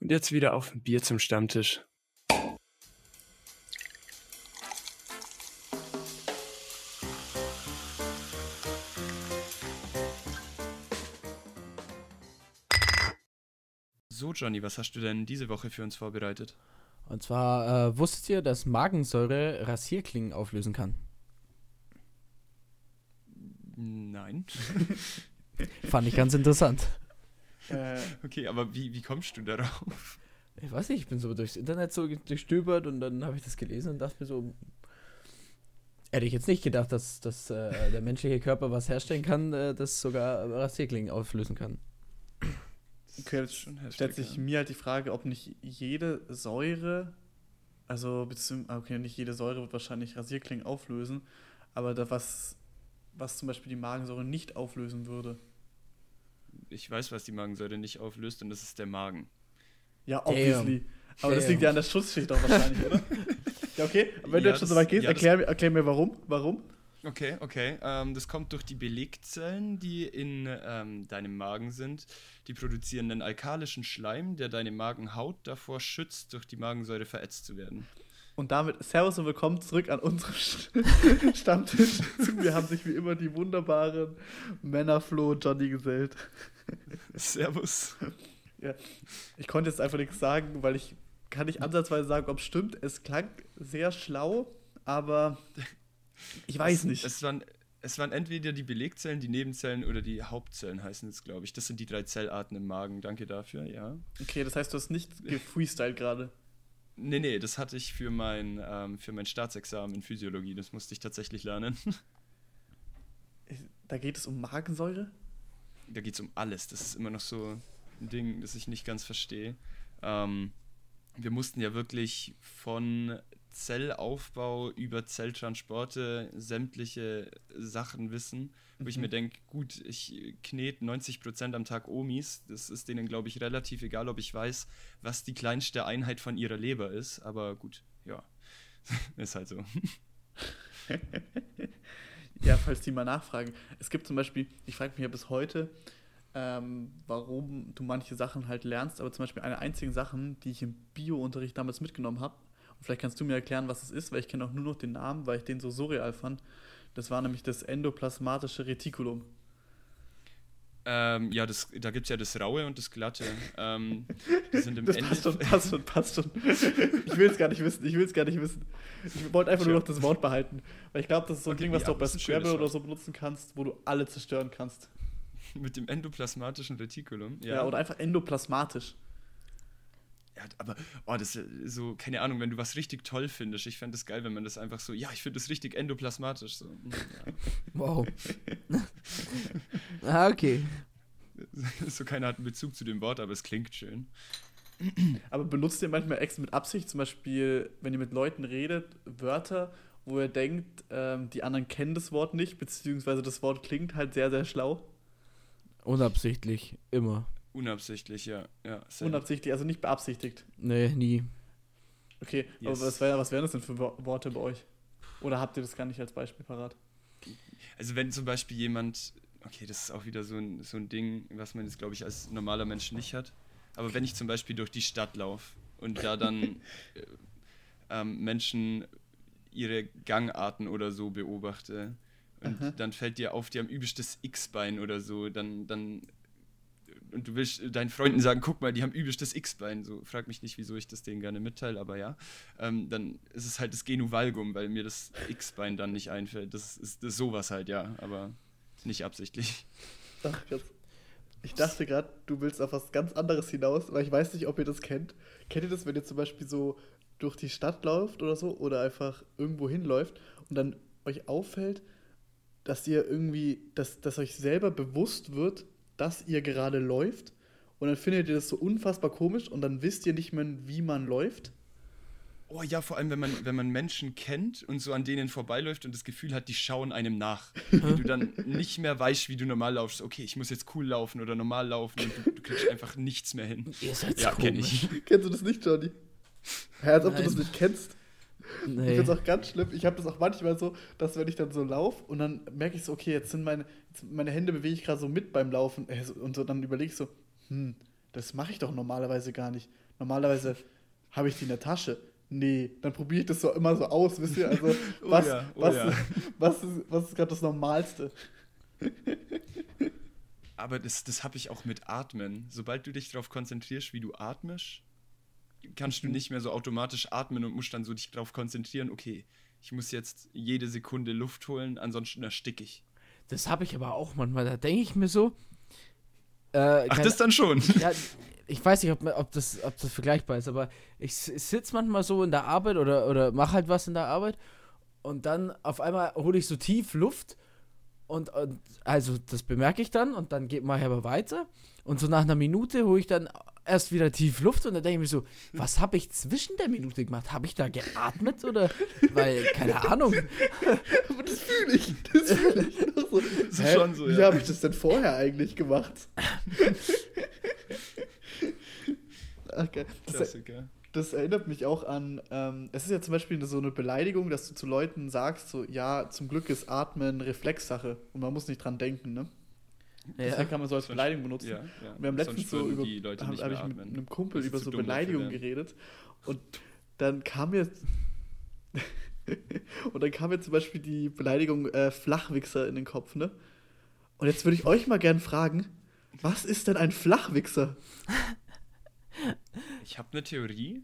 Und jetzt wieder auf ein Bier zum Stammtisch. So, Johnny, was hast du denn diese Woche für uns vorbereitet? Und zwar äh, wusstet ihr, dass Magensäure Rasierklingen auflösen kann? Nein. Fand ich ganz interessant. Äh, okay, aber wie, wie kommst du darauf? Ich weiß nicht, ich bin so durchs Internet so durchstöbert und dann habe ich das gelesen und dachte mir so, hätte ich jetzt nicht gedacht, dass, dass äh, der menschliche Körper was herstellen kann, äh, das sogar Rasierklingen auflösen kann. Okay, jetzt stellt sich ja. mir halt die Frage, ob nicht jede Säure, also beziehungsweise, okay, nicht jede Säure wird wahrscheinlich Rasierklingen auflösen, aber da was, was zum Beispiel die Magensäure nicht auflösen würde. Ich weiß, was die Magensäure nicht auflöst und das ist der Magen. Ja, obviously. Damn. Aber Damn. das liegt ja an der Schutzschicht auch wahrscheinlich, oder? ja, okay. wenn ja, du jetzt schon so weit gehst, ja, erklär, erklär mir warum. Warum? Okay, okay. Ähm, das kommt durch die Belegzellen, die in ähm, deinem Magen sind. Die produzieren einen alkalischen Schleim, der deine Magenhaut davor schützt, durch die Magensäure verätzt zu werden. Und damit Servus und willkommen zurück an unserem Stammtisch. Wir haben sich wie immer die wunderbaren Männerflo und Johnny gesellt. Servus. Ja. Ich konnte jetzt einfach nichts sagen, weil ich kann nicht ansatzweise sagen, ob es stimmt. Es klang sehr schlau, aber ich weiß es, nicht. Es waren, es waren entweder die Belegzellen, die Nebenzellen oder die Hauptzellen heißen es, glaube ich. Das sind die drei Zellarten im Magen. Danke dafür, ja. Okay, das heißt, du hast nicht gefreestylt gerade. Nee, nee, das hatte ich für mein, ähm, für mein Staatsexamen in Physiologie. Das musste ich tatsächlich lernen. Da geht es um Magensäure? Da geht es um alles. Das ist immer noch so ein Ding, das ich nicht ganz verstehe. Ähm, wir mussten ja wirklich von Zellaufbau über Zelltransporte sämtliche Sachen wissen, wo mhm. ich mir denke, gut, ich knete 90% am Tag Omis, das ist denen, glaube ich, relativ egal, ob ich weiß, was die kleinste Einheit von ihrer Leber ist, aber gut, ja, ist halt so. ja, falls die mal nachfragen. Es gibt zum Beispiel, ich frage mich ja bis heute, ähm, warum du manche Sachen halt lernst, aber zum Beispiel eine einzige Sache, die ich im Bio-Unterricht damals mitgenommen habe, vielleicht kannst du mir erklären, was es ist, weil ich kenne auch nur noch den Namen, weil ich den so surreal fand. Das war nämlich das endoplasmatische Retikulum. Ähm, ja, das, da gibt es ja das Raue und das Glatte. Ähm, die sind im das passt schon, passt schon, passt schon. Ich will es gar nicht wissen, ich will es gar nicht wissen. Ich wollte einfach Schön. nur noch das Wort behalten. Weil ich glaube, das ist so ein okay, Ding, was ja, du auch bei Scrabble oder so benutzen kannst, wo du alle zerstören kannst. Mit dem endoplasmatischen Retikulum? Ja, ja oder einfach endoplasmatisch. Ja, aber, oh, das ist so, keine Ahnung, wenn du was richtig toll findest. Ich fände es geil, wenn man das einfach so, ja, ich finde das richtig endoplasmatisch. So. Ja. Wow. ah, okay. So keiner hat einen Bezug zu dem Wort, aber es klingt schön. Aber benutzt ihr manchmal extra mit Absicht, zum Beispiel, wenn ihr mit Leuten redet, Wörter, wo ihr denkt, ähm, die anderen kennen das Wort nicht, beziehungsweise das Wort klingt halt sehr, sehr schlau? Unabsichtlich, immer. Unabsichtlich, ja. ja Unabsichtlich, also nicht beabsichtigt. Nee, nie. Okay, yes. aber was, wär, was wären das denn für Worte bei euch? Oder habt ihr das gar nicht als Beispiel parat? Also wenn zum Beispiel jemand, okay, das ist auch wieder so ein, so ein Ding, was man jetzt, glaube ich, als normaler Mensch nicht hat. Aber wenn ich zum Beispiel durch die Stadt laufe und da dann äh, ähm, Menschen ihre Gangarten oder so beobachte und Aha. dann fällt dir auf, die haben übelst das X-Bein oder so, dann, dann und du willst deinen Freunden sagen, guck mal, die haben übelst das X-Bein, so frag mich nicht, wieso ich das denen gerne mitteile, aber ja, ähm, dann ist es halt das Genuvalgum, weil mir das X-Bein dann nicht einfällt. Das ist, das ist sowas halt, ja, aber nicht absichtlich. Ach, krass. Ich dachte gerade, du willst auf was ganz anderes hinaus, weil ich weiß nicht, ob ihr das kennt. Kennt ihr das, wenn ihr zum Beispiel so durch die Stadt läuft oder so oder einfach irgendwo hinläuft und dann euch auffällt, dass ihr irgendwie, dass, dass euch selber bewusst wird, dass ihr gerade läuft und dann findet ihr das so unfassbar komisch und dann wisst ihr nicht mehr, wie man läuft. Oh ja, vor allem, wenn man, wenn man Menschen kennt und so an denen vorbeiläuft und das Gefühl hat, die schauen einem nach. und du dann nicht mehr weißt, wie du normal laufst. Okay, ich muss jetzt cool laufen oder normal laufen und du, du kriegst einfach nichts mehr hin. Ihr seid ja, kenne ich. Kennst du das nicht, Johnny? Ja, als ob Nein. du das nicht kennst. Nee. Ich finde es auch ganz schlimm. Ich habe das auch manchmal so, dass wenn ich dann so laufe und dann merke ich so, okay, jetzt sind meine, jetzt meine Hände bewege ich gerade so mit beim Laufen äh, und so, dann überlege ich so, hm, Das mache ich doch normalerweise gar nicht. Normalerweise habe ich die in der Tasche. Nee, dann probiere ich das so immer so aus, wisst ihr? Also, Oh was, ja, oh was, ja. was ist, was ist gerade das Normalste? Aber das, das habe ich auch mit Atmen. Sobald du dich darauf konzentrierst, wie du atmest, kannst du nicht mehr so automatisch atmen und musst dann so dich darauf konzentrieren, okay, ich muss jetzt jede Sekunde Luft holen, ansonsten ersticke ich. Das habe ich aber auch manchmal. Da denke ich mir so. Äh, Ach, das dann schon. ja, ich weiß nicht, ob, ob, das, ob das vergleichbar ist, aber ich, sitze manchmal so in der Arbeit oder, oder mache halt was in der Arbeit und dann auf einmal hole ich so tief Luft und, und also das bemerke ich dann und dann geht ich aber weiter und so nach einer Minute hole ich dann erst wieder tief Luft und dann denke ich mir so, was habe ich zwischen der Minute gemacht? Habe ich da geatmet oder? Weil, keine Ahnung. Aber das fühle ich. Das fühle ich. Noch so. ist Hä? schon so, Wie ja. habe ich das denn vorher eigentlich gemacht? Ach, geil. Das, Klassiker. das erinnert mich auch an, ähm, es ist ja zum Beispiel so eine Beleidigung, dass du zu Leuten sagst, so, ja, zum Glück ist Atmen Reflexsache und man muss nicht dran denken, ne? Deswegen kann man so als Beleidigung benutzen. Ja, ja. Wir haben letztens so über, Leute hab, ich mit einem Kumpel über so Beleidigungen geredet und dann kam mir und dann kam mir zum Beispiel die Beleidigung äh, Flachwichser in den Kopf, ne? Und jetzt würde ich euch mal gern fragen, was ist denn ein Flachwichser? Ich habe eine Theorie.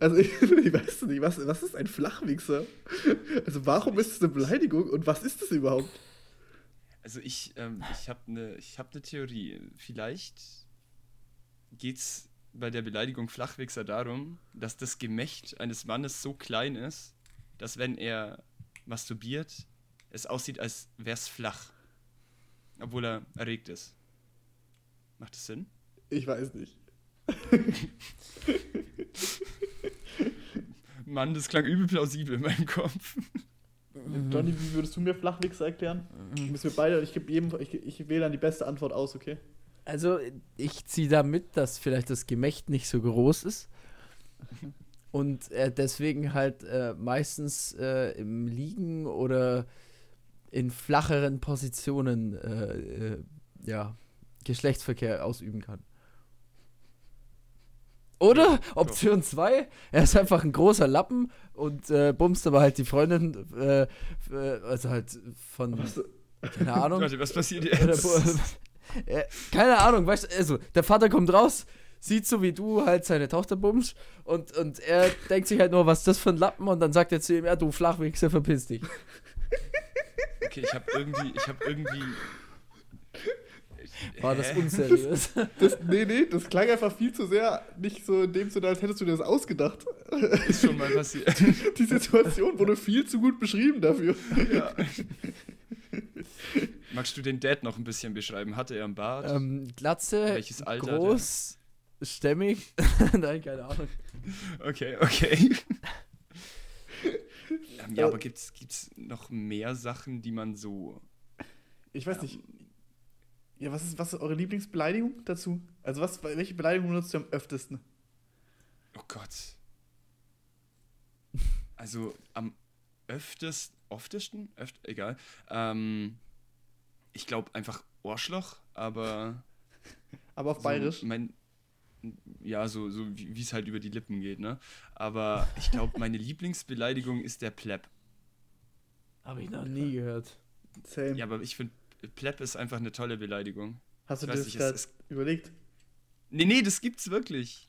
Also ich, ich weiß nicht, was, was ist ein Flachwichser? Also warum ist es eine Beleidigung und was ist es überhaupt? Also ich, ähm, ich habe eine hab ne Theorie. Vielleicht geht es bei der Beleidigung Flachwichser darum, dass das Gemächt eines Mannes so klein ist, dass wenn er masturbiert, es aussieht, als wäre es flach. Obwohl er erregt ist. Macht das Sinn? Ich weiß nicht. Mann, das klang übel plausibel in meinem Kopf. Johnny, wie würdest du mir Flachwichser erklären? Müssen wir beide, ich gebe jedem, ich, ich wähle dann die beste Antwort aus, okay? Also, ich ziehe da mit, dass vielleicht das Gemächt nicht so groß ist. Und er deswegen halt äh, meistens äh, im Liegen oder in flacheren Positionen äh, äh, ja, Geschlechtsverkehr ausüben kann. Oder Option 2, er ist einfach ein großer Lappen und äh, bumst aber halt die Freundin, äh, äh, also halt von, Was, keine Ahnung. Warte, was passiert Oder jetzt? Äh, keine Ahnung, weißt du, also der Vater kommt raus, sieht so wie du halt seine Tochter bummst und, und er denkt sich halt nur, was ist das für ein Lappen und dann sagt er zu ihm, ja du Flachwichser, verpiss dich. Okay, ich habe irgendwie, ich habe irgendwie. War das unseriös? das, nee, nee, das klang einfach viel zu sehr nicht so in dem Sinne, als hättest du dir das ausgedacht. Ist schon mal passiert. Die Situation wurde viel zu gut beschrieben dafür. Ja. Magst du den Dad noch ein bisschen beschreiben? Hatte er einen Bart? ähm, Glatze, Welches Alter er? groß, stämmig, nein, keine Ahnung. Okay, okay. ähm, ja, aber gibt's, gibt's noch mehr Sachen, die man so. Ich weiß nicht. Ja, was ist, was ist eure Lieblingsbeleidigung dazu? Also was, welche Beleidigung benutzt ihr am öftesten? Oh Gott. Also am öftesten, oftesten, öft, egal. Ähm, ich glaube einfach Ohrschloch, aber. Aber auf so Bayerisch. Mein, ja, so, so wie es halt über die Lippen geht, ne? Aber ich glaube, meine Lieblingsbeleidigung ist der Pleb. Habe ich noch nie gehört. Same. Ja, aber ich finde, Pleb ist einfach eine tolle Beleidigung. Hast du ich dir das nicht, gerade es- überlegt? Nee, nee, das gibt's wirklich.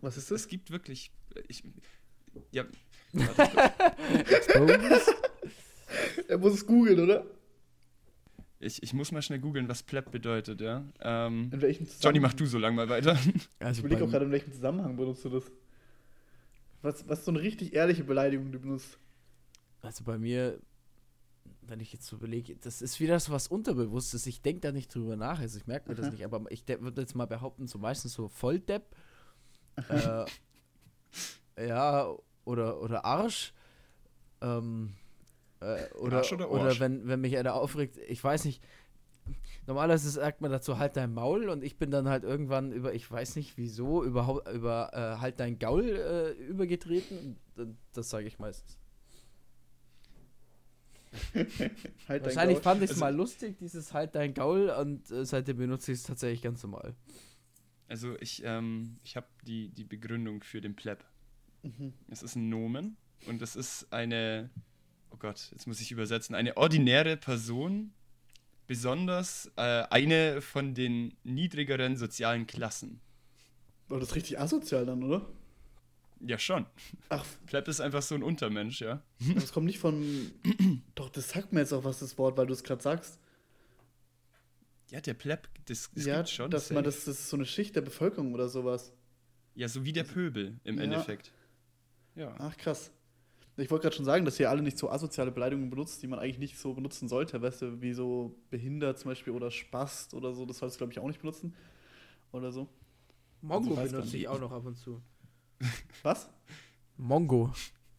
Was ist Es das? gibt wirklich. Ich, ja. Er muss es googeln, oder? Ich, ich muss mal schnell googeln, was Pleb bedeutet, ja. Ähm, In welchem Zusammenhang? Johnny, mach du so lang mal weiter. Ich Also überlege auch gerade, in welchem Zusammenhang benutzt du das? Was, was ist so eine richtig ehrliche Beleidigung, die du benutzt? Also bei mir, wenn ich jetzt so überlege, das ist wieder so was Unterbewusstes. Ich denke da nicht drüber nach. Also ich merke mir das Aha. nicht. Aber ich würde jetzt mal behaupten, so meistens so Volldepp. äh, ja, oder, oder Arsch. Ähm, äh, oder, Arsch oder oder, Arsch? wenn, wenn mich einer aufregt, ich weiß nicht. Normalerweise sagt man dazu halt dein Maul und ich bin dann halt irgendwann über, ich weiß nicht wieso, überhaupt über äh, halt dein Gaul äh, übergetreten. Das sage ich meistens. Halt Wahrscheinlich fand ich es Also- mal lustig, dieses halt dein Gaul, und äh, seitdem benutze ich es tatsächlich ganz normal. Also ich, ähm, ich habe die, die Begründung für den Pleb. Mhm. Es ist ein Nomen und es ist eine, oh Gott, jetzt muss ich übersetzen, eine ordinäre Person, besonders äh, eine von den niedrigeren sozialen Klassen. Aber das ist richtig asozial dann, oder? Ja, schon. Ach, Pleb ist einfach so ein Untermensch, ja. aber es kommt nicht von. Doch, das sagt mir jetzt auch was, das Wort, weil du es gerade sagst. Ja, der Pleb, das, das ja, schon. dass man das, das ist so eine Schicht der Bevölkerung oder sowas. ja, so wie der Pöbel im Ja. Endeffekt. Ja. Ach, krass. Ich wollte gerade schon sagen, dass ihr alle nicht so asoziale Beleidigungen benutzt, die man eigentlich nicht so benutzen sollte. Weißt du, wie so behindert zum Beispiel oder Spast oder so. Das solltest du, glaube ich, auch nicht benutzen. Oder so. Mongo Also benutze ich auch noch ab und zu. Was? Mongo.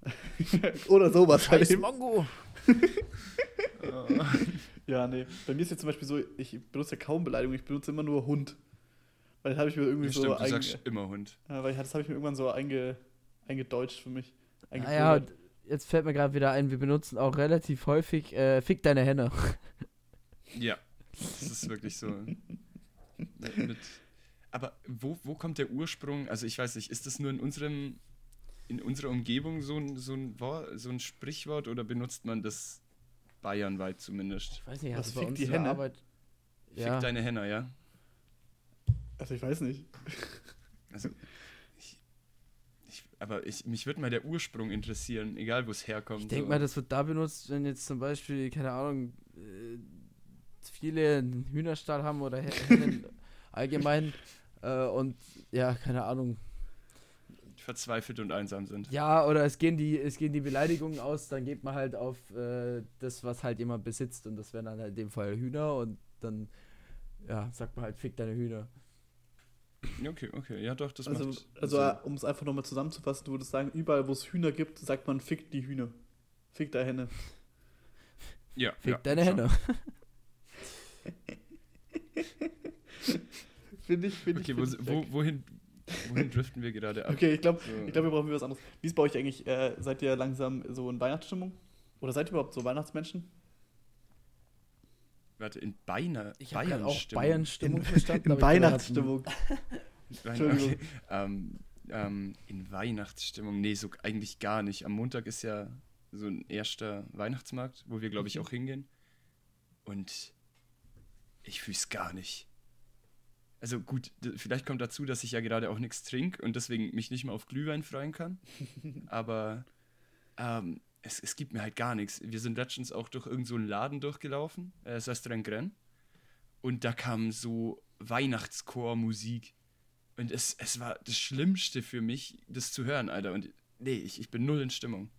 oder sowas halt Scheiß eben. Mongo. Ja, nee. Bei mir ist jetzt zum Beispiel so, ich benutze ja kaum Beleidigungen, ich benutze immer nur Hund. Weil das habe ich mir irgendwie Ja, so stimmt, du sagst immer Hund. Ja, weil ich, das habe ich mir irgendwann so einge, eingedeutscht für mich. Naja, jetzt fällt mir gerade wieder ein, wir benutzen auch relativ häufig äh, Fick deine Henne. Ja, das ist wirklich so. mit, mit, aber wo, wo kommt der Ursprung? Also ich weiß nicht, ist das nur in unserem in unserer Umgebung so ein, so ein, Wort, so ein Sprichwort oder benutzt man das bayernweit zumindest? Ich weiß nicht, Was, hast du Fick uns die Henne? Arbeit. Ja. Fick deine Henner, ja? Also ich weiß nicht. Also, ich, ich, aber ich, mich würde mal der Ursprung interessieren, egal wo es herkommt. Ich denke so. mal, das wird da benutzt, wenn jetzt zum Beispiel, keine Ahnung, äh, viele einen Hühnerstall haben oder Hen- Hennen allgemein äh, und ja, keine Ahnung. verzweifelt und einsam sind. Ja, oder es gehen die, es gehen die Beleidigungen aus, dann geht man halt auf äh, das, was halt jemand besitzt und das wären dann halt in dem Fall Hühner und dann ja, sagt man halt, fick deine Hühner. Okay, okay, ja doch, das Also, macht also Sinn. um es einfach nochmal zusammenzufassen, du würdest sagen, überall wo es Hühner gibt, sagt man fick die Hühner. Fick da Henne. ja, Fick ja, deine schon. Henne. Finde ich, finde Okay, ich. find ich wo, weg. wohin, wohin driften wir gerade ab? Okay, ich glaube, So. ich glaub, wir brauchen wieder was anderes. Wie ist bei euch eigentlich? Äh, seid ihr langsam so in Weihnachtsstimmung? Oder seid ihr überhaupt so Weihnachtsmenschen? Warte, in Beina, Ich habe gerade auch Bayern-Stimmung. Verstanden. In ich Weihnachtsstimmung. Entschuldigung. okay. ähm, ähm, in Weihnachtsstimmung, nee, so eigentlich gar nicht. Am Montag ist ja so ein erster Weihnachtsmarkt, wo wir, glaube ich, Mhm. auch hingehen. Und ich fühle es gar nicht. Also gut, vielleicht kommt dazu, dass ich ja gerade auch nichts trinke und deswegen mich nicht mal auf Glühwein freuen kann. Aber ähm, es, es gibt mir halt gar nichts. Wir sind letztens auch durch irgendeinen so einen Laden durchgelaufen, äh, das heißt Rengren. Und da kam so Weihnachtschor-Musik. Und es, es war das Schlimmste für mich, das zu hören, Alter. Und nee, ich, ich bin null in Stimmung.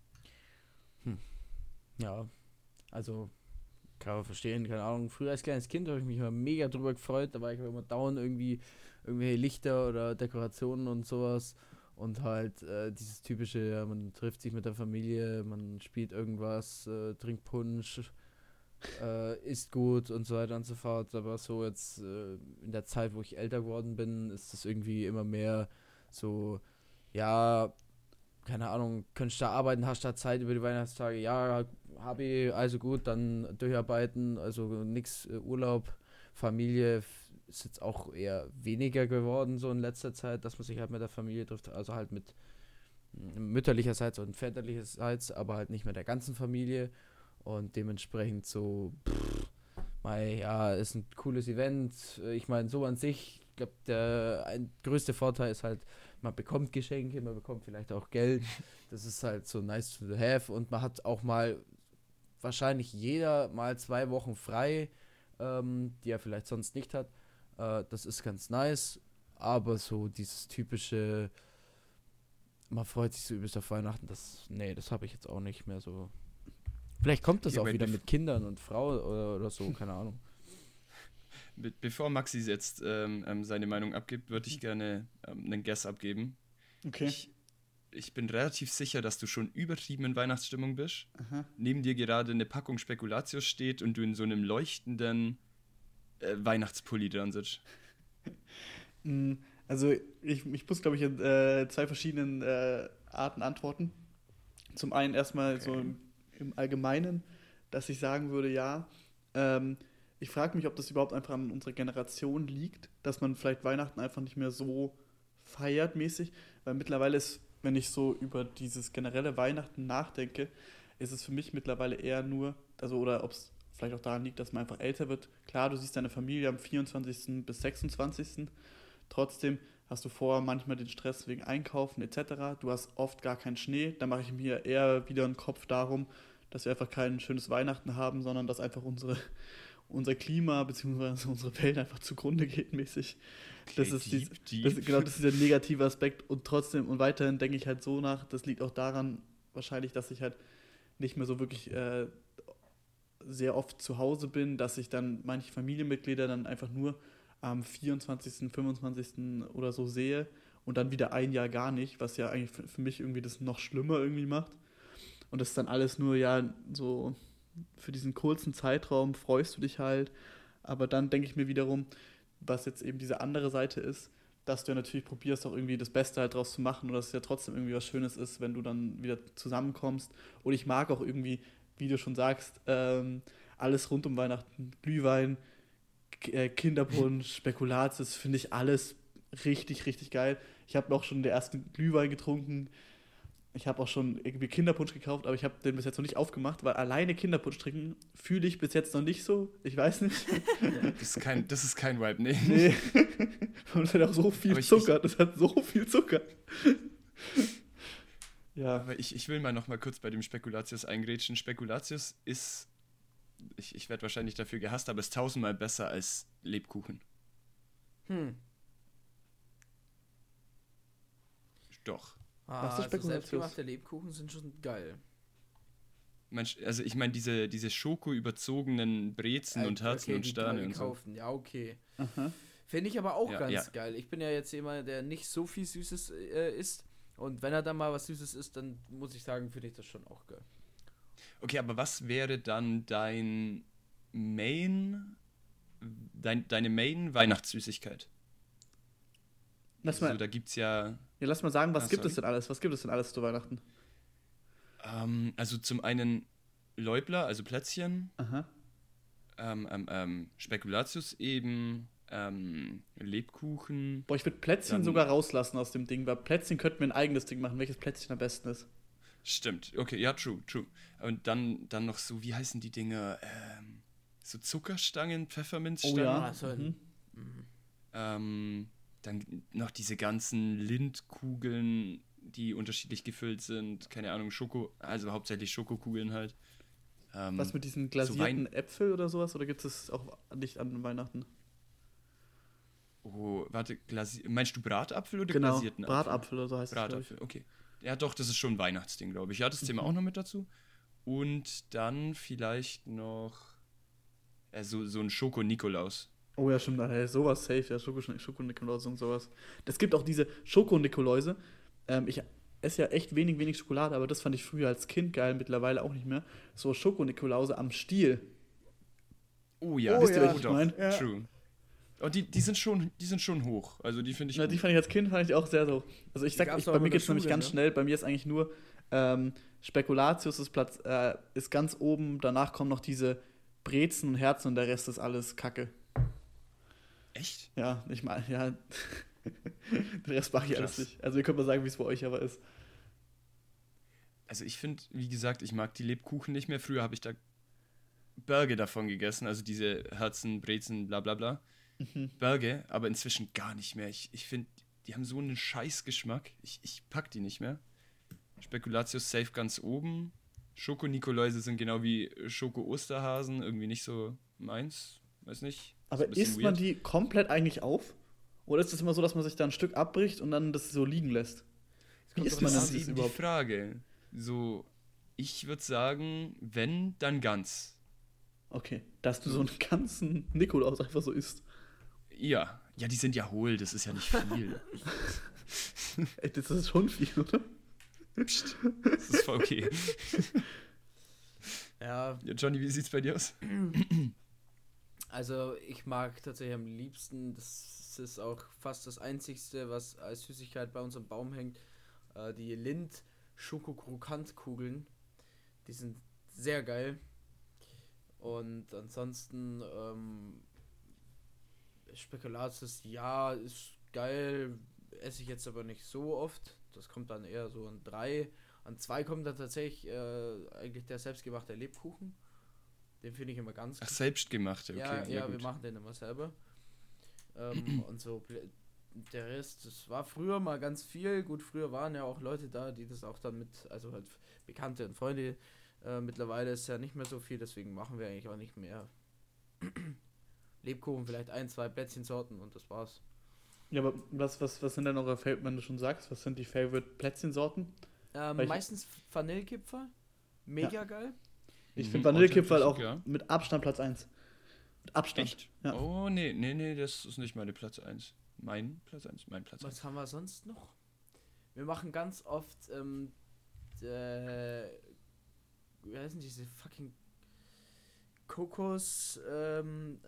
Ja, also kann man verstehen, keine Ahnung. Früher als kleines Kind habe ich mich immer mega drüber gefreut. Da war ich immer dauernd irgendwie irgendwelche Lichter oder Dekorationen und sowas. Und halt äh, dieses typische, ja, man trifft sich mit der Familie, man spielt irgendwas, äh, trinkt Punsch, äh, isst gut und so weiter und so fort. Aber so jetzt äh, in der Zeit, wo ich älter geworden bin, ist das irgendwie immer mehr so, ja, keine Ahnung, könntest du da arbeiten, hast da Zeit über die Weihnachtstage? Ja, habe ich, also gut, dann durcharbeiten, also nix äh, Urlaub, Familie ist jetzt auch eher weniger geworden so in letzter Zeit, dass man sich halt mit der Familie trifft, also halt mit mütterlicherseits und väterlicherseits, aber halt nicht mit der ganzen Familie und dementsprechend so, mei, ja, ist ein cooles Event. Ich meine, so an sich, ich glaube, der größte Vorteil ist halt, man bekommt Geschenke, man bekommt vielleicht auch Geld. Das ist halt so nice to have und man hat auch mal wahrscheinlich jeder mal zwei Wochen frei, ähm, die er vielleicht sonst nicht hat. Äh, das ist ganz nice, aber so dieses typische, man freut sich so übelst auf Weihnachten, das, nee, das habe ich jetzt auch nicht mehr so. Vielleicht kommt das Ja, auch wieder mit Kindern und Frau oder, oder so, keine Ahnung. Be bevor Maxi jetzt ähm, ähm, seine Meinung abgibt, würde ich gerne ähm, einen Guess abgeben. Okay. Ich, ich bin relativ sicher, dass du schon übertrieben in Weihnachtsstimmung bist. Aha. Neben dir gerade eine Packung Spekulatius steht und du in so einem leuchtenden äh, Weihnachtspulli dran sitzt. Mm, Also ich, ich muss, glaube ich, in äh, zwei verschiedenen äh, Arten antworten. Zum einen erstmal so Okay. im, im Allgemeinen, dass ich sagen würde, ja, ähm, ich frage mich, ob das überhaupt einfach an unserer Generation liegt, dass man vielleicht Weihnachten einfach nicht mehr so feiert mäßig, weil mittlerweile ist, wenn ich so über dieses generelle Weihnachten nachdenke, ist es für mich mittlerweile eher nur, also oder ob es vielleicht auch daran liegt, dass man einfach älter wird. Klar, du siehst deine Familie am 24. bis 26. Trotzdem hast du vorher manchmal den Stress wegen Einkaufen etc. Du hast oft gar keinen Schnee. Da mache ich mir eher wieder einen Kopf darum, dass wir einfach kein schönes Weihnachten haben, sondern dass einfach unsere, unser Klima bzw. unsere Welt einfach zugrunde geht mäßig. Das Okay, ist, dies, deep, das, genau, das ist der negative Aspekt. Und trotzdem, und weiterhin denke ich halt so nach, das liegt auch daran, wahrscheinlich, dass ich halt nicht mehr so wirklich äh, sehr oft zu Hause bin, dass ich dann manche Familienmitglieder dann einfach nur am 24., 25. oder so sehe und dann wieder ein Jahr gar nicht, was ja eigentlich für, für mich irgendwie das noch schlimmer irgendwie macht. Und das ist dann alles nur, ja, so für diesen kurzen Zeitraum freust du dich halt. Aber dann denke ich mir wiederum, was jetzt eben diese andere Seite ist, dass du ja natürlich probierst, auch irgendwie das Beste halt draus zu machen und dass es ja trotzdem irgendwie was Schönes ist, wenn du dann wieder zusammenkommst. Und ich mag auch irgendwie, wie du schon sagst, ähm, alles rund um Weihnachten, Glühwein, äh, Kinderpunsch, Spekulatius, finde ich alles richtig, richtig geil. Ich habe auch schon den ersten Glühwein getrunken. Ich habe auch schon irgendwie Kinderpunsch gekauft, aber ich habe den bis jetzt noch nicht aufgemacht, weil alleine Kinderpunsch trinken fühle ich bis jetzt noch nicht so. Ich weiß nicht. Das ist kein, das ist kein Vibe, nee. Nee. Und es hat auch so viel Aber ich- Zucker. Das hat so viel Zucker. ja. Aber ich, ich will mal noch mal kurz bei dem Spekulatius eingrätschen. Spekulatius ist, ich, ich werde wahrscheinlich dafür gehasst, aber ist tausendmal besser als Lebkuchen. Hm. Doch. Ah, Was also selbstgemachte Lebkuchen sind schon geil. Mensch, also ich meine diese, diese schoko-überzogenen Brezen Äh, und Herzen okay, und die Sterne und so. gekauften. Ja, okay. Finde ich aber auch Ja, ganz ja. geil. Ich bin ja jetzt jemand, der nicht so viel Süßes äh, isst. Und wenn er dann mal was Süßes isst, dann muss ich sagen, finde ich das schon auch geil. Okay, aber was wäre dann dein Main, dein, deine Main-Weihnachtssüßigkeit? Lass Also mal, da gibt es ja, ja, lass mal sagen, was Ah, gibt es sorry. denn alles? Was gibt es denn alles zu Weihnachten? ähm, also zum einen Läubler, also Plätzchen, Aha. ähm, ähm, ähm, Spekulatius eben, ähm, Lebkuchen. Boah, ich würde Plätzchen Dann- sogar rauslassen aus dem Ding, weil Plätzchen könnten wir ein eigenes Ding machen, welches Plätzchen am besten ist. Stimmt, okay, ja, true, true. Und dann, dann noch so, wie heißen die Dinger? Ähm, so Zuckerstangen, Pfefferminzstangen. Oh ja. Ah, Mhm. Mhm. Ähm, dann noch diese ganzen Lindkugeln, die unterschiedlich gefüllt sind. Keine Ahnung, Schoko, also hauptsächlich Schokokugeln halt. Ähm, Was mit diesen so glasierten Wein- Äpfel oder sowas? Oder gibt es auch nicht an Weihnachten? Oh, warte, glasi meinst du Bratapfel oder Genau, glasierten Apfel? Bratapfel oder so heißt es, Bratapfel, okay. Ja, doch, das ist schon ein Weihnachtsding, glaube ich. Ja, das Thema Mhm. auch noch mit dazu. Und dann vielleicht noch äh, so, so ein Schoko-Nikolaus. Oh ja, stimmt, hey, sowas safe, ja, Schoko- Schokonikoläuse und sowas. Es gibt auch diese Schokonikoläuse. Ähm, ich esse ja echt wenig, wenig Schokolade, aber das fand ich früher als Kind geil, mittlerweile auch nicht mehr. So Schokonikoläuse am Stiel. Oh ja, Oh, Wisst ihr, ja. was ich? Ja. true. Und die, die, sind schon, die sind schon hoch. Also die finde ich Na, die fand ich als Kind fand ich auch sehr so. Also ich sag, ich, bei mir geht es nämlich ganz ne? schnell. Bei mir ist eigentlich nur ähm, Spekulatius ist Platz, äh, ist ganz oben, danach kommen noch diese Brezen und Herzen und der Rest ist alles Kacke. Echt? Ja, ich meine, ja. Den Rest mache ich alles nicht. Also ihr könnt mal sagen, wie es bei euch aber ist. Also ich finde, wie gesagt, ich mag die Lebkuchen nicht mehr. Früher habe ich da Berge davon gegessen, also diese Herzen, Brezen, bla bla bla. Mhm. Berge, aber inzwischen gar nicht mehr. Ich, ich finde, die haben so einen Scheißgeschmack. Ich, ich pack die nicht mehr. Spekulatius safe ganz oben. Schoko-Nikoläuse sind genau wie Schoko-Osterhasen, irgendwie nicht so meins. Weiß nicht. Aber isst man weird. die komplett eigentlich auf? Oder ist es immer so, dass man sich da ein Stück abbricht und dann das so liegen lässt? Wie kommt isst man Das das eben die überhaupt? Frage. So, ich würde sagen, wenn, dann ganz. Okay, dass du so einen ganzen Nikolaus einfach so isst. Ja, ja, die sind ja hohl, das ist ja nicht viel. Ey, das ist schon viel, oder? Psst, das ist voll okay. Ja, Ja, Johnny, wie sieht's bei dir aus? also ich mag tatsächlich am liebsten, das ist auch fast das einzigste, was als Süßigkeit bei uns am Baum hängt, äh, die Lind Schoko Krokant Kugeln. Die sind sehr geil. Und ansonsten, ähm, Spekulatius, ja, ist geil, esse ich jetzt aber nicht so oft. Das kommt dann eher so an drei. An zwei kommt dann tatsächlich äh, eigentlich der selbstgemachte Lebkuchen. Den finde ich immer ganz Ach, selbstgemachte, okay. ja, ja, wir gut. machen den immer selber. Ähm, und so der Rest, das war früher mal ganz viel. Gut, früher waren ja auch Leute da, die das auch dann mit, also halt Bekannte und Freunde. Äh, mittlerweile ist ja nicht mehr so viel, deswegen machen wir eigentlich auch nicht mehr. Lebkuchen, vielleicht ein, zwei Plätzchensorten und das war's. Ja, aber was, was, was sind denn eure Favorite, wenn du schon sagst, was sind die Favorite Plätzchensorten? Ähm, meistens Vanillekipferl. Mega geil. Ich Mhm, finde Vanillekipferl auch ja. mit Abstand Platz 1. Mit Abstand. Echt? Ja. Oh, nee, nee, nee, das ist nicht meine Platz 1. Mein Platz 1, mein Platz 1. Was haben wir sonst noch? Wir machen ganz oft, ähm, äh, wie heißen diese fucking Kokos, ähm,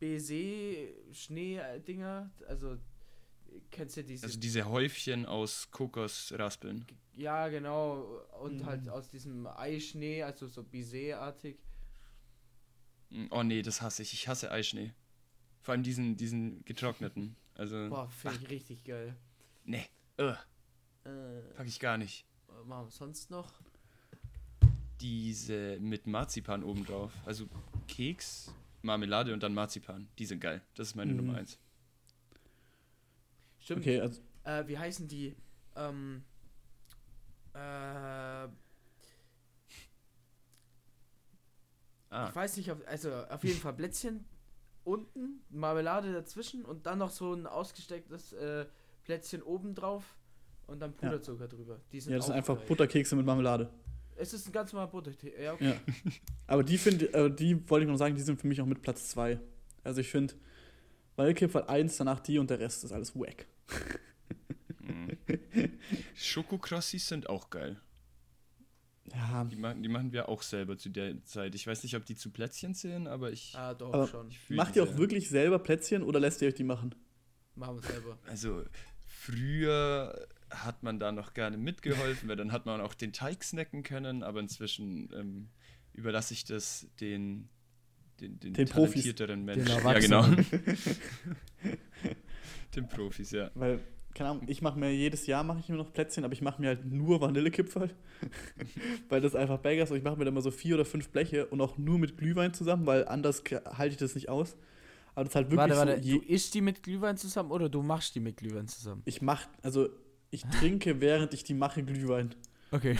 Baiser, Schnee-Dinger? Also, kennst du diese? Also diese Häufchen aus Kokosraspeln. ja, genau. Und Mhm. halt aus diesem Eischnee, also so Baiser-artig. Mm, Oh nee, das hasse ich. Ich hasse Eischnee. Vor allem diesen, diesen getrockneten. Also, Boah, finde ich richtig geil. nee, uh, Äh, pack ich gar nicht. was machen wir sonst noch? Diese mit Marzipan obendrauf. Also Keks, Marmelade und dann Marzipan. Die sind geil. Das ist meine Mhm. Nummer 1. Stimmt. Okay, also Äh, wie heißen die? Ähm, äh, Ah, Ich weiß nicht, ob, also auf jeden Fall Plätzchen unten, Marmelade dazwischen und dann noch so ein ausgestecktes äh, Plätzchen oben drauf und dann Puderzucker drüber. Die sind ja, das sind einfach geil. Butterkekse mit Marmelade. Es ist ein ganz normaler Buttertee. Ja, okay. Ja. Aber die finde, äh, die wollte ich noch sagen, die sind für mich auch mit Platz 2. Also ich finde Vanillekipferl 1, danach die und der Rest ist alles wack. Schokokrossis sind auch geil. Ja, Die machen, die machen wir auch selber zu der Zeit. Ich weiß nicht, ob die zu Plätzchen zählen, aber ich. Ah, doch, Aber- schon. ich fühl macht ihr auch sehr. wirklich selber Plätzchen oder lässt ihr euch die machen? Machen wir selber. Also früher hat man da noch gerne mitgeholfen, weil dann hat man auch den Teig snacken können, aber inzwischen ähm, überlasse ich das den, den, den, Den Profis. talentierteren Menschen. ja, Erwachsenen. genau. den Profis, ja. Weil, keine Ahnung, ich mache mir jedes Jahr mache ich mir noch Plätzchen, aber ich mache mir halt nur Vanillekipferl. weil das einfach Bagger ist und ich mache mir dann mal so vier oder fünf Bleche und auch nur mit Glühwein zusammen, weil anders halte ich das nicht aus. Aber das ist halt wirklich Warte, warte, so. Du isst die mit Glühwein zusammen oder du machst die mit Glühwein zusammen? ich mach, also ich trinke, während ich die mache, Glühwein. Okay.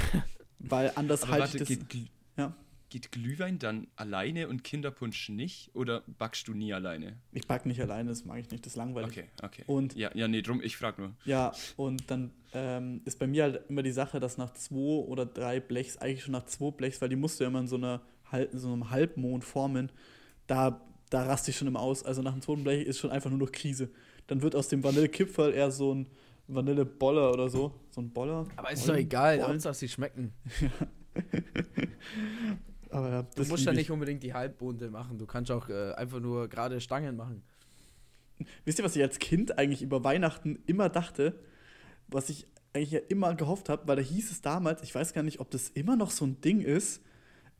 Weil anders halte ich das. geht, Ja. Geht Glühwein dann alleine und Kinderpunsch nicht? Oder backst du nie alleine? Ich backe nicht alleine, das mag ich nicht, das ist langweilig. Okay, okay. Und ja, ja, nee, drum, ich frag nur. Ja, und dann ähm, ist bei mir halt immer die Sache, dass nach zwei oder drei Blechs, eigentlich schon nach zwei Blechs, weil die musst du ja immer in so, einer, in so einem Halbmond formen, da, da raste ich schon immer aus. Also nach dem zweiten Blech ist schon einfach nur noch Krise. Dann wird aus dem Vanillekipferl eher so ein Vanilleboller oder so. So ein Boller. Aber ist Bollen- doch egal, Bollen. Hauptsache sie schmecken. Aber ja, Du musst ja ich. nicht unbedingt die Halbbunde machen. Du kannst auch äh, einfach nur gerade Stangen machen. Wisst ihr, was ich als Kind eigentlich über Weihnachten immer dachte? Was ich eigentlich ja immer gehofft habe, weil da hieß es damals, ich weiß gar nicht, ob das immer noch so ein Ding ist.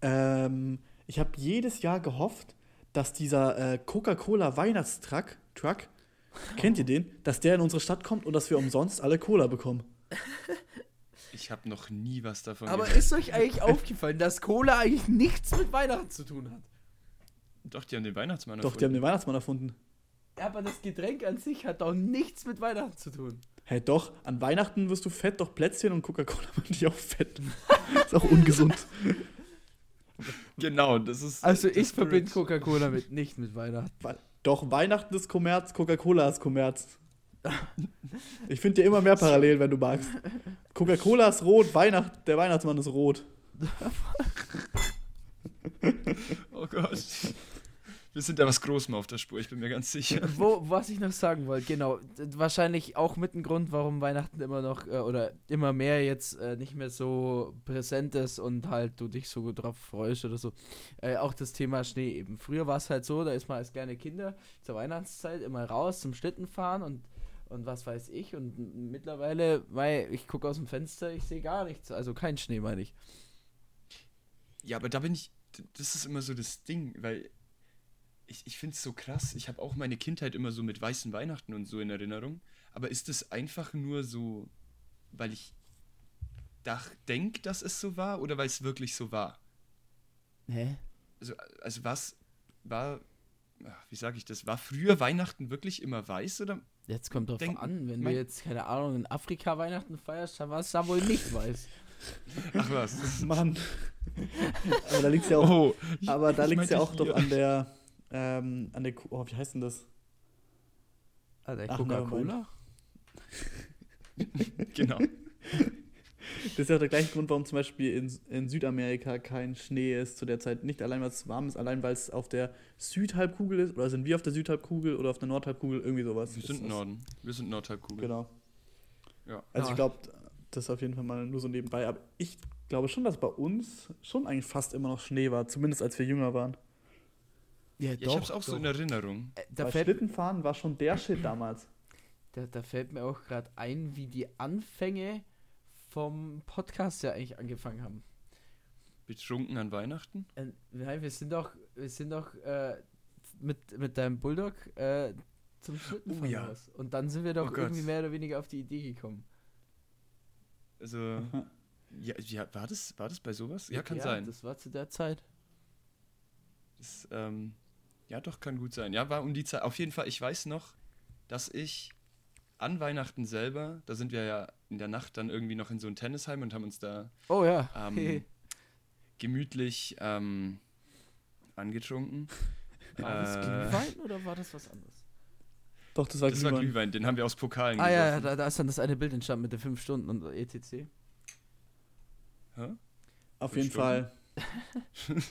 Ähm, ich habe jedes Jahr gehofft, dass dieser äh, Coca-Cola Weihnachtstruck, Truck, kennt ihr den, dass der in unsere Stadt kommt und dass wir umsonst alle Cola bekommen. Ich habe noch nie was davon Aber gehört. ist euch eigentlich aufgefallen, dass Cola eigentlich nichts mit Weihnachten zu tun hat? Doch, die haben den Weihnachtsmann Doch, die haben den Weihnachtsmann erfunden. Ja, aber das Getränk an sich hat doch nichts mit Weihnachten zu tun. Hey, doch, an Weihnachten wirst du fett, doch Plätzchen und Coca-Cola machen dich auch fett. ist auch ungesund. Genau, das ist. Also das ich verbinde. Coca-Cola mit nicht mit Weihnachten. Doch, Weihnachten ist Kommerz, Coca-Cola ist Kommerz. Ich finde dir immer mehr Parallelen, wenn du magst. Coca-Cola ist rot, Weihnacht, der Weihnachtsmann ist rot. Oh Gott. Wir sind da was Großem auf der Spur, ich bin mir ganz sicher. Wo, was ich noch sagen wollte, genau, wahrscheinlich auch mit ein Grund, warum Weihnachten immer noch äh, oder immer mehr jetzt äh, nicht mehr so präsent ist und halt du dich so gut drauf freust oder so. Äh, auch das Thema Schnee eben. Früher war es halt so, da ist man als kleine Kinder zur Weihnachtszeit immer raus zum Schlittenfahren und und was weiß ich und mittlerweile, weil ich gucke aus dem Fenster, ich sehe gar nichts, also kein Schnee meine ich. Ja, aber da bin ich das ist immer so das Ding, weil ich, ich finde es so krass. Ich habe auch meine Kindheit immer so mit weißen Weihnachten und so in Erinnerung. Aber ist es einfach nur so, weil ich denke, dass es so war oder weil es wirklich so war? Hä? Also, also was war, ach, wie sage ich das, war früher Weihnachten wirklich immer weiß oder? Jetzt kommt drauf Denken- an, wenn mein- du jetzt, keine Ahnung, in Afrika Weihnachten feierst, dann war es da wohl nicht weiß. Ach was. Mann. aber da liegt es ja auch, Oh, aber da liegt's ja auch doch hier. an der, ähm, an der, oh, wie heißt denn das? Alter, Ach, Coca-Cola? genau. Das ist ja auch der gleiche Grund, warum zum Beispiel in, in Südamerika kein Schnee ist zu der Zeit. Nicht allein, weil es warm ist, allein weil es auf der Südhalbkugel ist. Oder sind wir auf der Südhalbkugel oder auf der Nordhalbkugel? Irgendwie sowas. Wir sind das. Norden. Wir sind Nordhalbkugel. Genau. Ja. Also Ja. ich glaube, das ist auf jeden Fall mal nur so nebenbei. Aber ich glaube schon, dass bei uns schon eigentlich fast immer noch Schnee war. Zumindest als wir jünger waren. Ja, Ja, ich hab's auch so in Erinnerung. Äh, da, Schlittenfahren war schon der Shit damals. da, da fällt mir auch gerade ein, wie die Anfänge vom Podcast ja eigentlich angefangen haben. Betrunken an Weihnachten? Äh, nein, wir sind doch, wir sind doch äh, mit, mit deinem Bulldog äh, zum Schlittenfahren Oh ja. raus. Und dann sind wir doch Oh Gott. irgendwie mehr oder weniger auf die Idee gekommen. Also, ja, ja war, das, war das bei sowas? Ja, kann sein. Das war zu der Zeit. Das, ähm, ja, doch, kann gut sein. Ja, war um die Zeit. Auf jeden Fall, ich weiß noch, dass ich an Weihnachten selber, da sind wir ja in der Nacht dann irgendwie noch in so ein Tennisheim und haben uns da Oh ja. ähm, gemütlich ähm, angetrunken. war das äh, Glühwein oder war das was anderes? Doch, das war Das war Glühwein. Glühwein, den haben wir aus Pokalen Ah ja, ja, gesoffen. da, da ist dann das eine Bild entstanden mit den fünf Stunden und etc. Hä? Auf Fünf jeden Fall.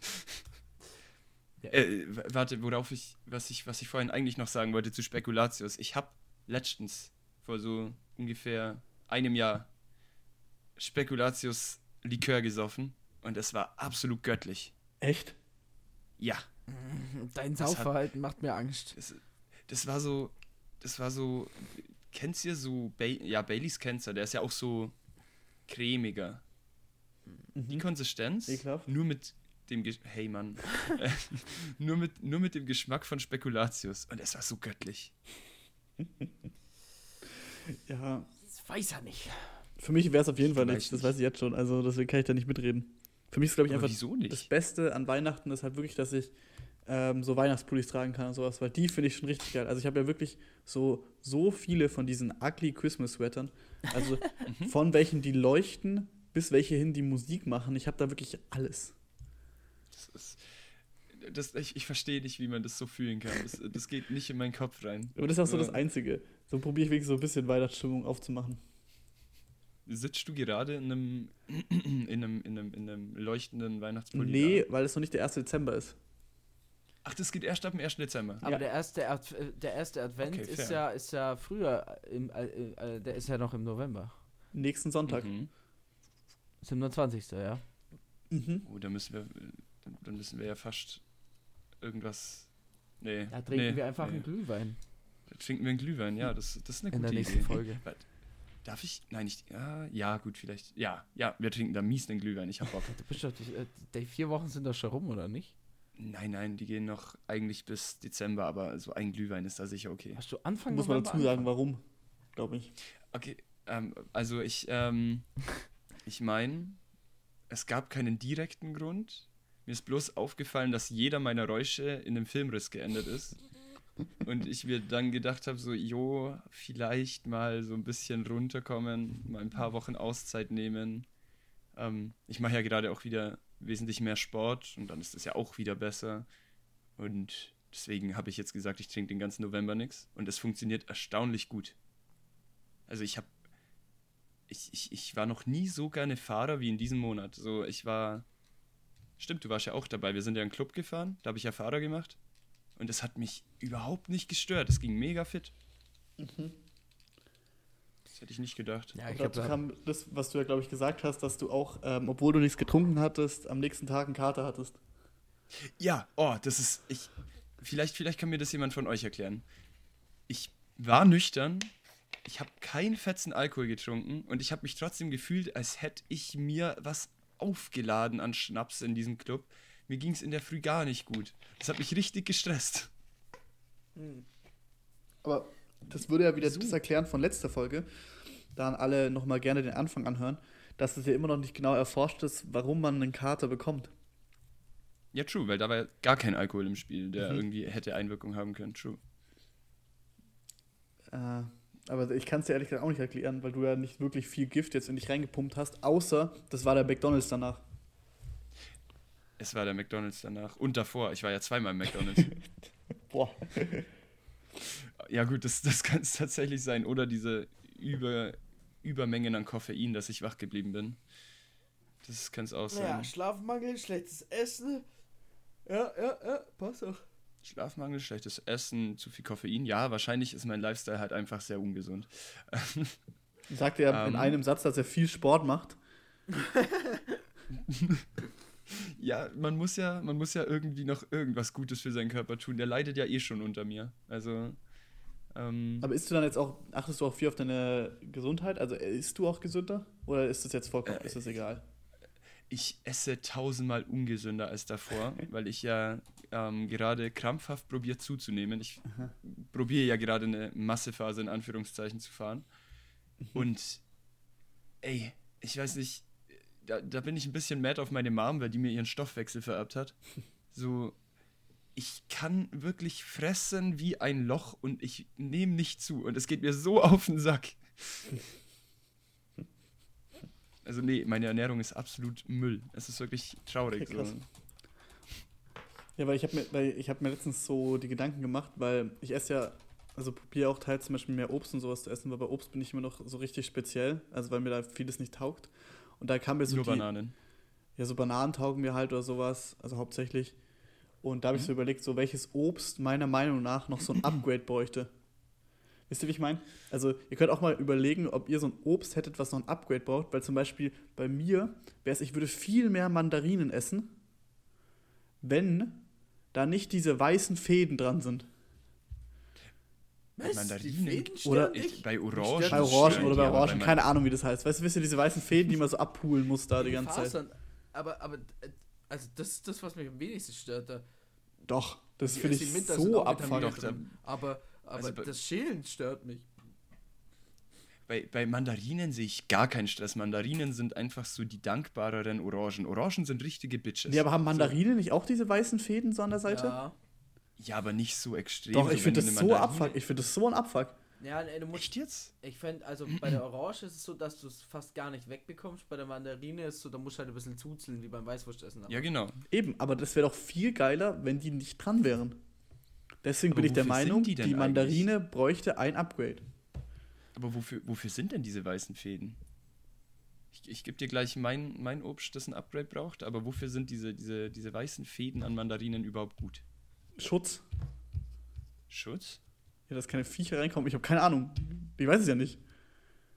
Äh, warte, worauf ich was, ich, was ich vorhin eigentlich noch sagen wollte zu Spekulatius. Ich habe letztens, vor so ungefähr einem Jahr, Spekulatius Likör gesoffen und es war absolut göttlich. Echt? Ja, Dein Das hat- Saufverhalten macht mir Angst. das, das war so, das war so, kennst ihr so, ba ja, Baileys kennst du, der ist ja auch so cremiger. Die Mhm. Konsistenz, Ekelhaft. nur mit dem, Gesch hey Mann, nur, mit, nur mit dem Geschmack von Spekulatius und es war so göttlich. Ja, Das weiß er nicht. für mich wäre es auf jeden Fall nichts. Das weiß ich jetzt schon. Also deswegen kann ich da nicht mitreden. Für mich ist, glaube ich, Aber einfach das Beste an Weihnachten ist halt wirklich, dass ich ähm, so Weihnachtspullis tragen kann und sowas, weil die finde ich schon richtig geil. Also ich habe ja wirklich so, so viele von diesen ugly Christmas Sweatern. Also Mhm. von welchen die leuchten bis welche hin die Musik machen. Ich habe da wirklich alles. Das ist, das, ich, ich verstehe nicht, wie man das so fühlen kann. Das, das geht nicht in meinen Kopf rein. Aber das ist auch so das Einzige. So probiere ich wirklich so ein bisschen Weihnachtsstimmung aufzumachen. Sitzt du gerade in einem, in einem, in einem, in einem leuchtenden Weihnachtspulli? Nee, da? weil es noch nicht der 1. Dezember ist. Ach, das geht erst ab dem 1. Dezember. Aber Ja. der erste, Ad äh, der erste Advent Okay, ist, ja, ist ja früher, im, äh, äh, der ist ja noch im November. Nächsten Sonntag. Mhm. 27. ja. Mhm. Oh, da müssen wir, dann- müssen wir ja fast irgendwas. Nee. Da trinken nee, wir einfach nee. einen Glühwein trinken wir einen Glühwein, ja, das, das ist eine in gute der nächsten Idee. Folge. Darf ich? Nein, nicht. Ja, ja, gut, vielleicht. Ja, ja, wir trinken da mies einen Glühwein. Ich hab Bock. Du bist doch, die, äh, die vier Wochen sind doch schon rum, oder nicht? Nein, nein, die gehen noch eigentlich bis Dezember, aber so ein Glühwein ist da sicher okay. Hast du Anfang Muss man dazu sagen, warum, glaube ich. Okay, ähm, also ich, ähm, ich meine, es gab keinen direkten Grund. Mir ist bloß aufgefallen, dass jeder meiner Räusche in einem Filmriss geendet ist. Und ich mir dann gedacht habe, so, jo, vielleicht mal so ein bisschen runterkommen, mal ein paar Wochen Auszeit nehmen. Ähm, ich mache ja gerade auch wieder wesentlich mehr Sport und dann ist es ja auch wieder besser. Und deswegen habe ich jetzt gesagt, ich trinke den ganzen November nichts. Und es funktioniert erstaunlich gut. Also ich habe ich, ich, ich war noch nie so gerne Fahrer wie in diesem Monat. So, ich war. Stimmt, du warst ja auch dabei. Wir sind ja in den Club gefahren, da habe ich ja Fahrer gemacht. Und es hat mich überhaupt nicht gestört. Es ging mega fit. Das hätte ich nicht gedacht. Ja, Und ich dazu kam das, was du ja, glaube ich, gesagt hast, dass du auch, ähm, obwohl du nichts getrunken hattest, am nächsten Tag einen Kater hattest. Ja, oh, das ist. Ich, vielleicht, vielleicht kann mir das jemand von euch erklären. Ich war nüchtern, ich habe keinen fetzen Alkohol getrunken und ich habe mich trotzdem gefühlt, als hätte ich mir was aufgeladen an Schnaps in diesem Club. Mir ging es in der Früh gar nicht gut. Das hat mich richtig gestresst. Aber das würde ja wieder das erklären von letzter Folge. Da an alle nochmal gerne den Anfang anhören, dass es ja immer noch nicht genau erforscht ist, warum man einen Kater bekommt. Ja, true, weil da war gar kein Alkohol im Spiel, der Mhm. irgendwie hätte Einwirkung haben können. True. Äh, aber ich kann es dir ehrlich gesagt auch nicht erklären, weil du ja nicht wirklich viel Gift jetzt in dich reingepumpt hast, außer das war der McDonalds danach. Es war der McDonalds danach und davor. Ich war ja zweimal im McDonalds. Boah. ja, gut, das, das kann es tatsächlich sein. Oder diese Über, Übermengen an Koffein, dass ich wach geblieben bin. Das kann es auch sein. Ja, Schlafmangel, schlechtes Essen. Ja, ja, ja, passt auch. Schlafmangel, schlechtes Essen, zu viel Koffein. Ja, wahrscheinlich ist mein Lifestyle halt einfach sehr ungesund. Sagt er in Ähm. einem Satz, dass er viel Sport macht. Ja, man muss ja, man muss ja irgendwie noch irgendwas Gutes für seinen Körper tun. Der leidet ja eh schon unter mir. Also, ähm, Aber isst du dann jetzt auch, achtest du auch viel auf deine Gesundheit? Also äh, isst du auch gesünder? Oder ist das jetzt vollkommen, Äh, ist das egal? ich esse tausendmal ungesünder als davor, weil ich ja ähm, gerade krampfhaft probiere zuzunehmen. Ich probiere ja gerade eine Massephase in Anführungszeichen zu fahren. Und ey, ich weiß nicht, da, da bin ich ein bisschen mad auf meine Mom, weil die mir ihren Stoffwechsel vererbt hat. So, ich kann wirklich fressen wie ein Loch und ich nehme nicht zu. Und es geht mir so auf den Sack. Also nee, meine Ernährung ist absolut Müll. Es ist wirklich traurig. Krass. so. Ja, weil ich habe mir, weil ich hab mir letztens so die Gedanken gemacht, weil ich esse ja, also probiere auch teils zum Beispiel mehr Obst und sowas zu essen, weil bei Obst bin ich immer noch so richtig speziell, also weil mir da vieles nicht taugt. Und da kam mir so Nur die, Bananen. ja, so Bananen taugen mir halt oder sowas, also hauptsächlich. Und da habe ich so überlegt, so welches Obst meiner Meinung nach noch so ein Upgrade bräuchte. Wisst ihr, wie ich meine? Also, ihr könnt auch mal überlegen, ob ihr so ein Obst hättet, was noch ein Upgrade braucht, weil zum Beispiel bei mir wäre es, ich würde viel mehr Mandarinen essen, wenn da nicht diese weißen Fäden dran sind. Was? Mandarinen? Die Oder- dich? Bei Die Orangen. Bei Orangen oder die, bei Orangen, keine Ahnung, wie das heißt. Weißt du, wisst ihr, diese weißen Fäden, die man so abpulen muss da die ganze Zeit? Fasern. Aber, aber, äh, also das ist das, was mich am wenigsten stört. Da. Doch, das Die- finde die ich so abfuckend. Aber, aber Also das Schälen stört mich. Bei, bei Mandarinen sehe ich gar keinen Stress. Mandarinen sind einfach so die dankbareren Orangen. Orangen sind richtige Bitches. Nee, aber haben Mandarinen nicht auch diese weißen Fäden so an der Seite? Ja. Ja, aber nicht so extrem. Doch, ich finde das so abfuck. Ich finde das so ein Abfuck. Ja, nee, du musst. Echt jetzt? Ich fände, also bei der Orange ist es so, dass du es fast gar nicht wegbekommst. Bei der Mandarine ist es so, da musst du halt ein bisschen zuzeln, wie beim Weißwurstessen. Ja, genau. Eben, aber das wäre doch viel geiler, wenn die nicht dran wären. Deswegen Aber bin ich der Meinung, die die, Mandarine bräuchte ein Upgrade. Aber wofür, wofür sind denn diese weißen Fäden? Ich, ich gebe dir gleich mein, mein Obst, das ein Upgrade braucht, aber wofür sind diese, diese, diese weißen Fäden an Mandarinen überhaupt gut? Schutz. Schutz? Ja, dass keine Viecher reinkommen. Ich habe keine Ahnung. Ich weiß es ja nicht.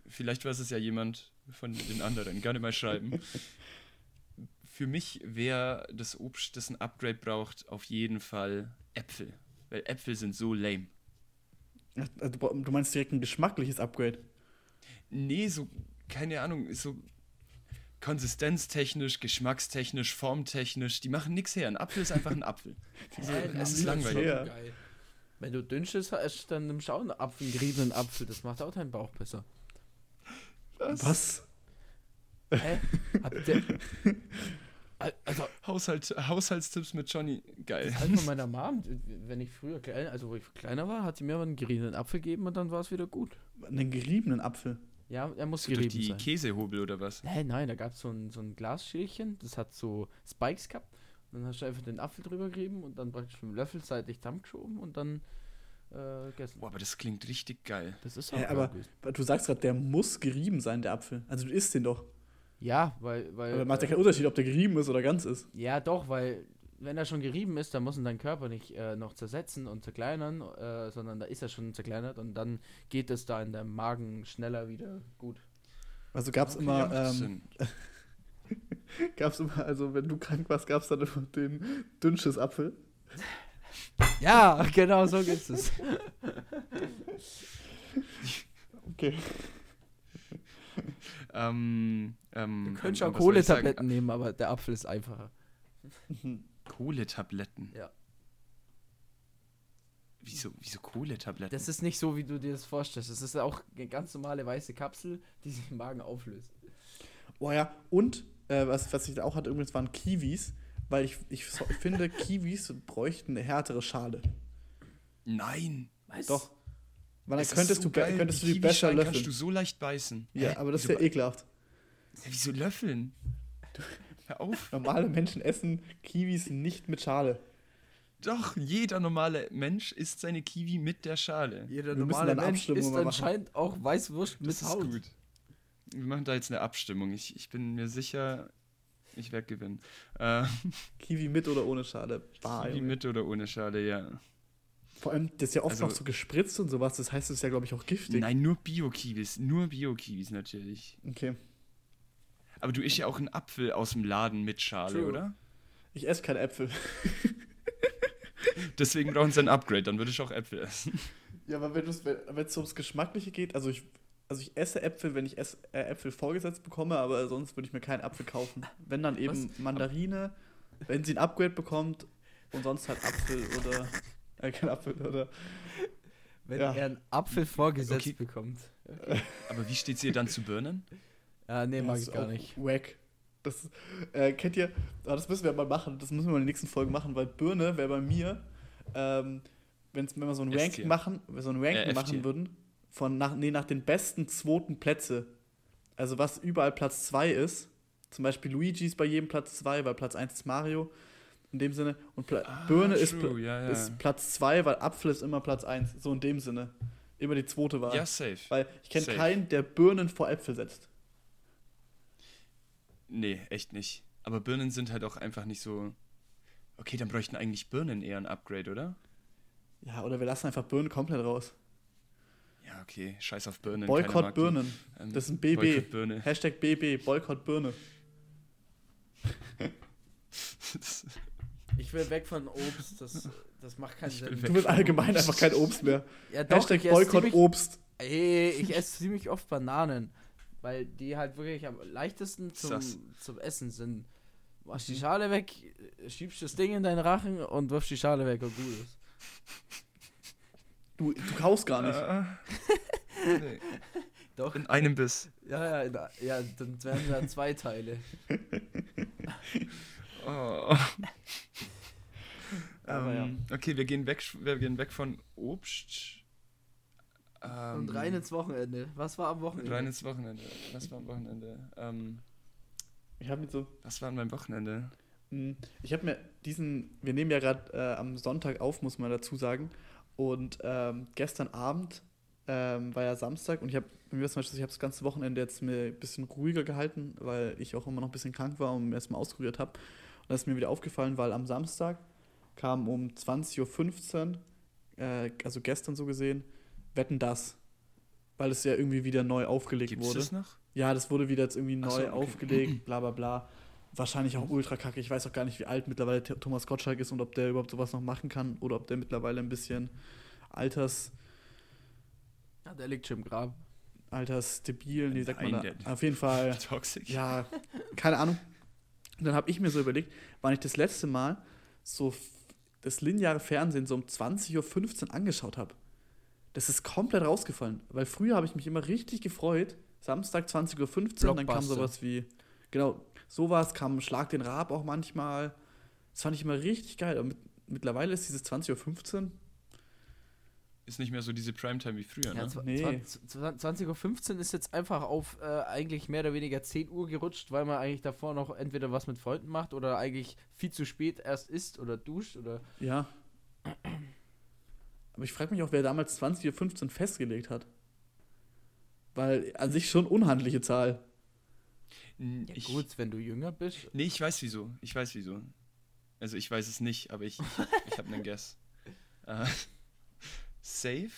Vielleicht weiß es ja jemand von den anderen. Gerne mal schreiben. Für mich wäre das Obst, das ein Upgrade braucht, auf jeden Fall Äpfel. Weil Äpfel sind so lame. Also, Du meinst direkt ein geschmackliches Upgrade. Nee, so, keine Ahnung, ist so konsistenztechnisch, geschmackstechnisch, formtechnisch, die machen nichts her. Ein Apfel ist einfach ein Apfel. Also, Äh, es ist langweilig. her. Geil. Wenn du dünnsches hast, dann nimmst du auch einen Apfel, einen geriebenen Apfel. Das macht auch deinen Bauch besser. Was? Hä? Habt ihr. Also, Haushalt, Haushaltstipps mit Johnny, geil. halt von meiner Mom, wenn ich früher klein, also wo ich kleiner war, hat sie mir aber einen geriebenen Apfel gegeben und dann war es wieder gut. Einen geriebenen Apfel. Ja, er muss Durch gerieben die sein. Käsehobel oder was? Nein, nein, da gab es so ein, so ein Glasschälchen, das hat so Spikes gehabt. Und dann hast du einfach den Apfel drüber gerieben und dann praktisch mit dem Löffel seitlich zusammengeschoben und dann äh, gegessen. Boah, aber das klingt richtig geil. Das ist Ja, geil aber gewesen. du sagst gerade, der muss gerieben sein, der Apfel. Also du isst den doch. Ja, weil. weil Aber macht ja äh, keinen Unterschied, ob der gerieben ist oder ganz ist. Ja, doch, weil wenn er schon gerieben ist, dann muss ihn dein Körper nicht äh, noch zersetzen und zerkleinern, äh, sondern da ist er schon zerkleinert und dann geht es da in deinem Magen schneller wieder gut. Also gab's Okay, immer, ähm, Sinn. gab's immer, also wenn du krank warst, gab's dann immer den dünnsches Apfel. Ja, genau so gibt es. Okay. Ähm, ähm, Du könntest ähm, auch? Kohletabletten nehmen, aber der Apfel ist einfacher. Kohletabletten. Ja. Wieso, wieso Kohletabletten? Das ist nicht so, wie du dir das vorstellst. Das ist auch eine ganz normale weiße Kapsel, die sich im Magen auflöst. Oh ja, und äh, was, was ich auch hatte übrigens waren Kiwis, weil ich, ich, finde, Kiwis bräuchten eine härtere Schale. Nein. Was? Doch. Weil dann Es ist könntest, so du, geil, könntest du die besser kannst du löffeln. so leicht beißen. Ja, Hä? aber das ist wieso, ja be- ekelhaft. Ja, wieso löffeln? Hör auf. Normale Menschen essen Kiwis nicht mit Schale. Doch, jeder normale Mensch isst seine Kiwi mit der Schale. Jeder Wir normale Mensch isst anscheinend auch Weißwurst mit Das ist Haut. gut. Wir machen da jetzt eine Abstimmung. Ich, ich bin mir sicher, ich werde gewinnen. Äh, Kiwi mit oder ohne Schale. Bah, Kiwi Junge. mit oder ohne Schale, ja. Vor allem, das ist ja oft Also- noch so gespritzt und sowas. Das heißt, es ist ja, glaube ich, auch giftig. Nein, nur Bio-Kiwis. Nur Bio-Kiwis natürlich. Okay. Aber du isst ja auch einen Apfel aus dem Laden mit Schale, True. oder? Ich esse keine Äpfel. Deswegen brauchen sie ein Upgrade, dann würde ich auch Äpfel essen. Ja, aber wenn es wenn es ums Geschmackliche geht, also ich, also ich esse Äpfel, wenn ich ess, äh, Äpfel vorgesetzt bekomme, aber sonst würde ich mir keinen Apfel kaufen. Wenn dann eben Mandarine, wenn sie ein Upgrade bekommt und sonst halt Apfel oder äh, kein Apfel oder Wenn Ja. er einen Apfel vorgesetzt Okay. bekommt. Aber wie steht ihr dann zu Birnen? Ja, nee, mag das ich gar auch nicht. Wack. Das äh, kennt ihr, ah, das müssen wir mal machen, das müssen wir in der nächsten Folge machen, weil Birne wäre bei mir, ähm, wenn's, wenn wir so ein. Ranking machen, wenn wir so ein Ranking Äh, machen würden, von nach, nee, nach den besten zweiten Plätze, also was überall Platz 2 ist, zum Beispiel Luigi ist bei jedem Platz 2, weil Platz 1 ist Mario, in dem Sinne, und Pla Ah, Birne ist, Pla ja, ja. ist Platz 2, weil Apfel ist immer Platz 1, so in dem Sinne, immer die zweite Wahl. Ja, safe. Weil ich kenne keinen, der Birnen vor Äpfel setzt. Nee, echt nicht. Aber Birnen sind halt auch einfach nicht so. Okay, dann bräuchten eigentlich Birnen eher ein Upgrade, oder? Ja, oder wir lassen einfach Birnen komplett raus. Ja, okay. Scheiß auf Birnen. Boykott. Birnen. Ähm, Das ist ein BB. Boykott Birne. Hashtag BB, Boykott Birne. Ich will weg von Obst, das, das macht keinen Ich Sinn. Du willst allgemein einfach kein Obst mehr. Ja, doch, Hashtag ich esse Boykott ziemlich, Obst. ey, ich esse ziemlich oft Bananen, weil die halt wirklich am leichtesten zum, Sass. zum Essen sind. Machst die Schale weg, schiebst das Ding in deinen Rachen und wirfst die Schale weg und gut ist. Du, du kaust gar nicht. Äh, nee. Doch. In einem Biss. Ja, ja, ja, dann wären da zwei Teile. Oh. Aber ja. ähm, Okay, wir gehen weg, wir gehen weg von Obst. Ähm, Und rein ins Wochenende. Was war am Wochenende? rein ins Wochenende. Was war am Wochenende? Ähm, Ich habe mir so. was war an meinem Wochenende? mh, Ich habe mir diesen. Wir nehmen ja gerade äh, am Sonntag auf, muss man dazu sagen. Und ähm, gestern Abend ähm, war ja Samstag und ich habe mir zum Beispiel, ich habe das ganze Wochenende jetzt mir ein bisschen ruhiger gehalten, weil ich auch immer noch ein bisschen krank war und mir erstmal auskuriert habe. Und das ist mir wieder aufgefallen, weil am Samstag kam um 20.15 Uhr, äh, also gestern so gesehen, Wetten das. Weil es ja irgendwie wieder neu aufgelegt Gibt es wurde. das noch? Ja, das wurde wieder jetzt irgendwie neu so, okay. aufgelegt, bla bla bla. Wahrscheinlich auch ultra kacke. Ich weiß auch gar nicht, wie alt mittlerweile Th- Thomas Gottschalk ist und ob der überhaupt sowas noch machen kann oder ob der mittlerweile ein bisschen alters, Ja, der liegt schon im Grab. altersdebil, wie sagt man da? Auf jeden Fall, Toxic? ja, keine Ahnung. Und dann habe ich mir so überlegt, wann ich das letzte Mal so das lineare Fernsehen so um 20.15 Uhr angeschaut habe. Das ist komplett rausgefallen, weil früher habe ich mich immer richtig gefreut. Samstag 20.15 Uhr, dann kam sowas wie, genau, sowas, kam Schlag den Raab auch manchmal. Das fand ich immer richtig geil. Und mit, mittlerweile ist dieses 20.15 Uhr, Ist nicht mehr so diese Primetime wie früher, Ja, ne? Nee. zwan- 20.15 Uhr ist jetzt einfach auf äh, eigentlich mehr oder weniger 10 Uhr gerutscht, weil man eigentlich davor noch entweder was mit Freunden macht oder eigentlich viel zu spät erst isst oder duscht oder. ja. Aber ich frage mich auch, wer damals 20.15 Uhr festgelegt hat. Weil an sich schon unhandliche Zahl. Ja, ich, gut, wenn du jünger bist. Nee, ich weiß wieso. Ich weiß wieso. Also ich weiß es nicht, aber ich, ich, ich habe einen Guess. Äh, safe,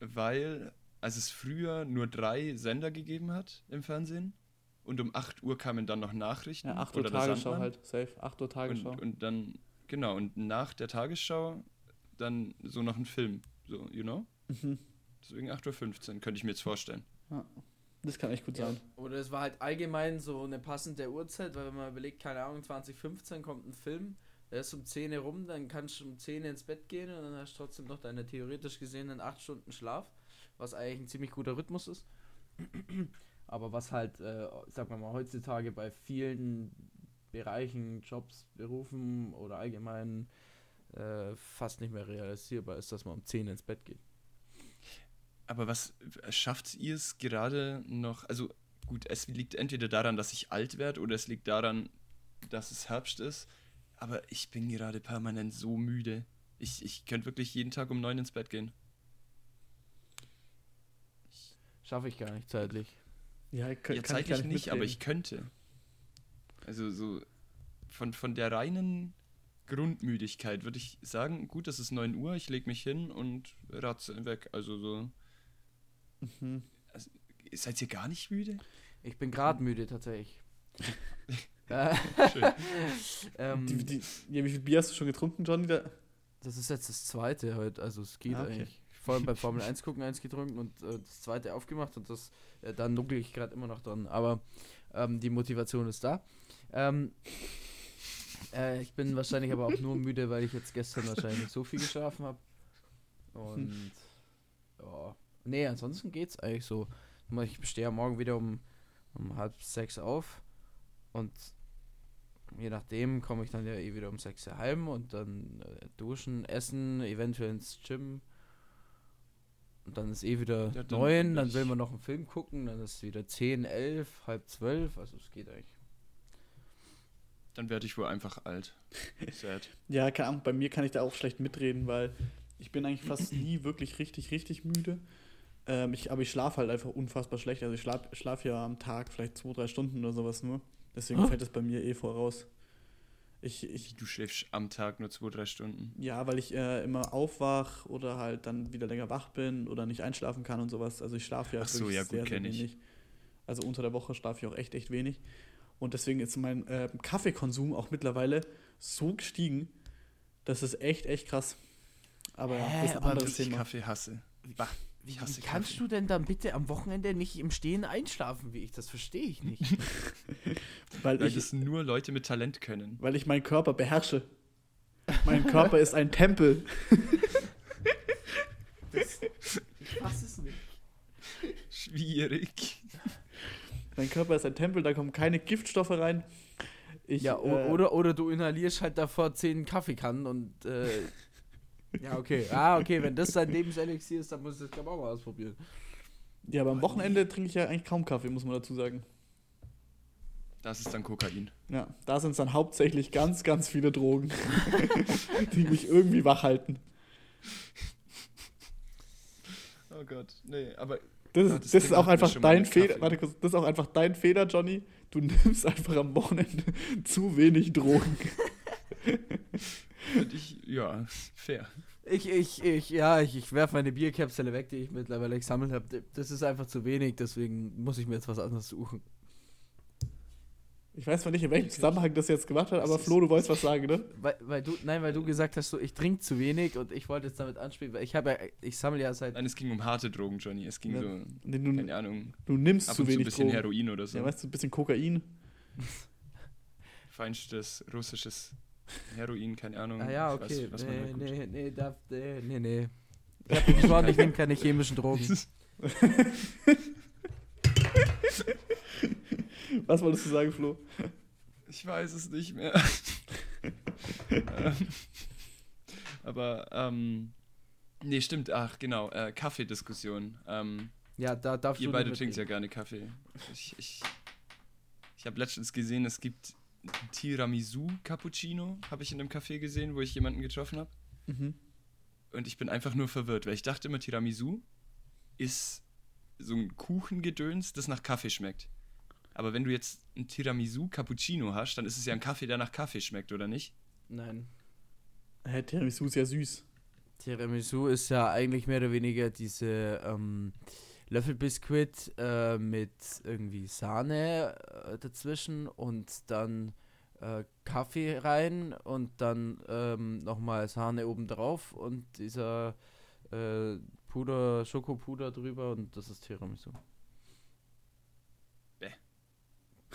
weil als es früher nur drei Sender gegeben hat im Fernsehen und um 8 Uhr kamen dann noch Nachrichten Ja, 8 Uhr Tagesschau halt, safe. 8 Uhr Tagesschau. Und, und dann, genau, und nach der Tagesschau dann so noch ein Film. So, you know? Mhm. Deswegen 8.15 Uhr, könnte ich mir jetzt vorstellen. Das kann echt gut Ja. sein. Oder es war halt allgemein so eine passende Uhrzeit, weil wenn man überlegt, keine Ahnung, 2015 kommt ein Film, er ist um 10 Uhr rum, dann kannst du um 10 Uhr ins Bett gehen und dann hast du trotzdem noch deine theoretisch gesehenen 8 Stunden Schlaf, was eigentlich ein ziemlich guter Rhythmus ist. Aber was halt, äh, sagen wir mal, heutzutage bei vielen Bereichen, Jobs, Berufen oder allgemein äh, fast nicht mehr realisierbar ist, dass man um 10 ins Bett geht. Aber was schafft ihr es gerade noch? Also gut, es liegt entweder daran, dass ich alt werde oder es liegt daran, dass es Herbst ist. Aber ich bin gerade permanent so müde. Ich, ich könnte wirklich jeden Tag um neun ins Bett gehen. Schaffe ich gar nicht zeitlich. Ja, ich kann, ja, kann ich zeitlich gar nicht, aber ich könnte. Also so von, von der reinen Grundmüdigkeit würde ich sagen, gut, es ist 9 Uhr, ich lege mich hin und ratze weg. Also so. Mhm. Seid ihr gar nicht müde? Ich bin gerade müde tatsächlich. Äh, Schön. ähm, Die, die, ja, wie viel Bier hast du schon getrunken, Johnny? Da? das ist jetzt das zweite heute, also es geht Ah, okay. eigentlich. Vorhin bei Formel 1 gucken eins getrunken und äh, das zweite aufgemacht und das äh, da nuckel ich gerade immer noch dran. Aber ähm, die Motivation ist da. Ähm, äh, ich bin wahrscheinlich aber auch nur müde, weil ich jetzt gestern wahrscheinlich nicht so viel geschlafen habe. Und ja. Nee, ansonsten geht's eigentlich so. Ich stehe ja morgen wieder um, um halb sechs auf und je nachdem komme ich dann ja eh wieder um sechs heim und dann äh, duschen, essen, eventuell ins Gym. Und dann ist eh wieder Ja, dann neun, dann will man noch einen Film gucken, dann ist es wieder zehn, elf, halb zwölf, also es geht eigentlich. Dann werde ich wohl einfach alt. Sad. Ja, keine Ahnung, bei mir kann ich da auch schlecht mitreden, weil ich bin eigentlich fast nie wirklich richtig, richtig müde. Ähm, ich, aber ich schlafe halt einfach unfassbar schlecht. Also ich schlafe schlaf ja am Tag vielleicht zwei, drei Stunden oder sowas nur. Deswegen Ah. fällt das bei mir eh voraus. Ich, ich, Du schläfst am Tag nur zwei, drei Stunden. ja, weil ich äh, immer aufwach oder halt dann wieder länger wach bin oder nicht einschlafen kann und sowas. Also ich schlafe ja Ach so, wirklich ja, gut, sehr, sehr kenn ich. wenig. Also unter der Woche schlafe ich auch echt, echt wenig. Und deswegen ist mein äh, Kaffeekonsum auch mittlerweile so gestiegen, das ist echt, echt krass. Aber ja, das ist ein aber anderes Dass ich Thema. Kaffee hasse. Bah, ich hasse Wie kannst Kaffee. du denn dann bitte am Wochenende nicht im Stehen einschlafen, wie ich? Das verstehe ich nicht. Weil Weil ich, das nur Leute mit Talent können. weil ich meinen Körper beherrsche. Mein Körper ist ein Tempel. ich fasse es nicht. Schwierig. Mein Körper ist ein Tempel, da kommen keine Giftstoffe rein. Ich, ja, äh, oder, oder du inhalierst halt davor zehn Kaffeekannen und äh, ja, okay. Ah, okay, wenn das dein Lebenselixier ist, dann muss ich das glaube ich auch mal ausprobieren. Ja, aber am Wochenende trinke ich ja eigentlich kaum Kaffee, muss man dazu sagen. Das ist dann Kokain. Ja, da sind es dann hauptsächlich ganz, ganz viele Drogen, die mich irgendwie wach halten. Oh Gott, nee, aber Das, Ja, ist- das das ist auch einfach dein Fehler. Warte kurz, das ist auch einfach dein Fehler, Johnny. Du nimmst einfach am Wochenende zu wenig Drogen. finde ich, ja, fair. Ich, ich, ich, ja, ich, ich werfe meine Bierkapsel weg, die ich mittlerweile gesammelt habe. Das ist einfach zu wenig, deswegen muss ich mir jetzt was anderes suchen. Ich weiß zwar nicht, in welchem. Zusammenhang das jetzt gemacht hat, aber Flo, du wolltest was sagen, ne? Weil, weil du, nein, weil du gesagt hast, so, ich trinke zu wenig und ich wollte jetzt damit anspielen, weil ich habe ja, ich sammle ja seit. Nein, es ging um harte Drogen, Johnny. Es ging Ja, so, Nee, du, keine Ahnung, du nimmst ab zu und zu ein wenig bisschen Drogen. Heroin oder so. Ja, weißt du, ein bisschen Kokain. Feinstes russisches Heroin, keine Ahnung. Ah ja, weiß, okay. da nee, nee, nee, darf, nee, nee, nee. Ich habe geschworen, ich nehme keine chemischen Drogen. Was wolltest du sagen, Flo? Ich weiß es nicht mehr. Ähm, Aber, ähm, nee, stimmt, ach, genau, äh, Kaffeediskussion. Ähm, Ja, da darfst ihr du beide nicht trinkt ja gerne Kaffee. Ich, ich, ich habe letztens gesehen, es gibt Tiramisu Cappuccino, habe ich in einem Café gesehen, wo ich jemanden getroffen habe. Mhm. Und ich bin einfach nur verwirrt, weil ich dachte immer, Tiramisu ist so ein Kuchengedöns, das nach Kaffee schmeckt. Aber wenn du jetzt ein Tiramisu Cappuccino hast, dann ist es ja ein Kaffee, der nach Kaffee schmeckt, oder nicht? Nein. Hä, Tiramisu ist ja süß. Tiramisu ist ja eigentlich mehr oder weniger diese ähm, Löffelbiskuit äh, mit irgendwie Sahne äh, dazwischen und dann äh, Kaffee rein und dann ähm, nochmal Sahne obendrauf und dieser äh, Puder, Schokopuder drüber und das ist Tiramisu.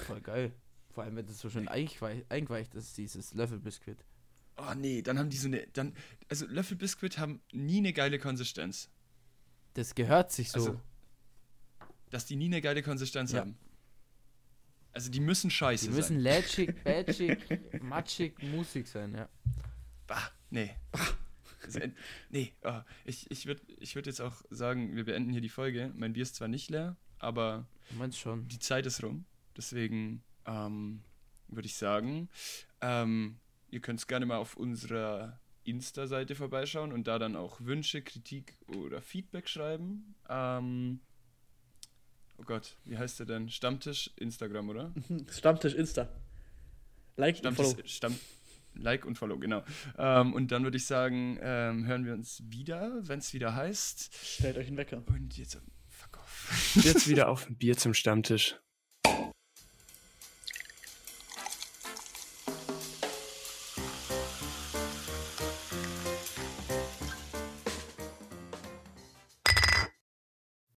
Voll geil. Vor allem, wenn das so schön eingeweicht, eingeweicht ist, dieses Löffelbiskuit. Oh nee, dann haben die so eine. Dann, also Löffelbiskuit haben nie eine geile Konsistenz. Das gehört sich so. Also, dass die nie eine geile Konsistenz Ja. haben. Also die müssen scheiße Die müssen sein. lätschig, batschig, matschig, musig sein, ja. Bah, nee. Äh, nee, oh, ich, ich würde ich würd jetzt auch sagen, wir beenden hier die Folge. Mein Bier ist zwar nicht leer, aber Du meinst schon. die Zeit ist rum. Deswegen ähm, würde ich sagen, ähm, ihr könnt es gerne mal auf unserer Insta-Seite vorbeischauen und da dann auch Wünsche, Kritik oder Feedback schreiben. Ähm, oh Gott, wie heißt der denn? Stammtisch Instagram, oder? Stammtisch Insta. Like und Stammtisch, Follow. Stamm, like und Follow, genau. Ähm, und dann würde ich sagen, ähm, hören wir uns wieder, wenn es wieder heißt. Stellt euch einen Wecker. Und jetzt, fuck off. Jetzt wieder auf ein Bier zum Stammtisch.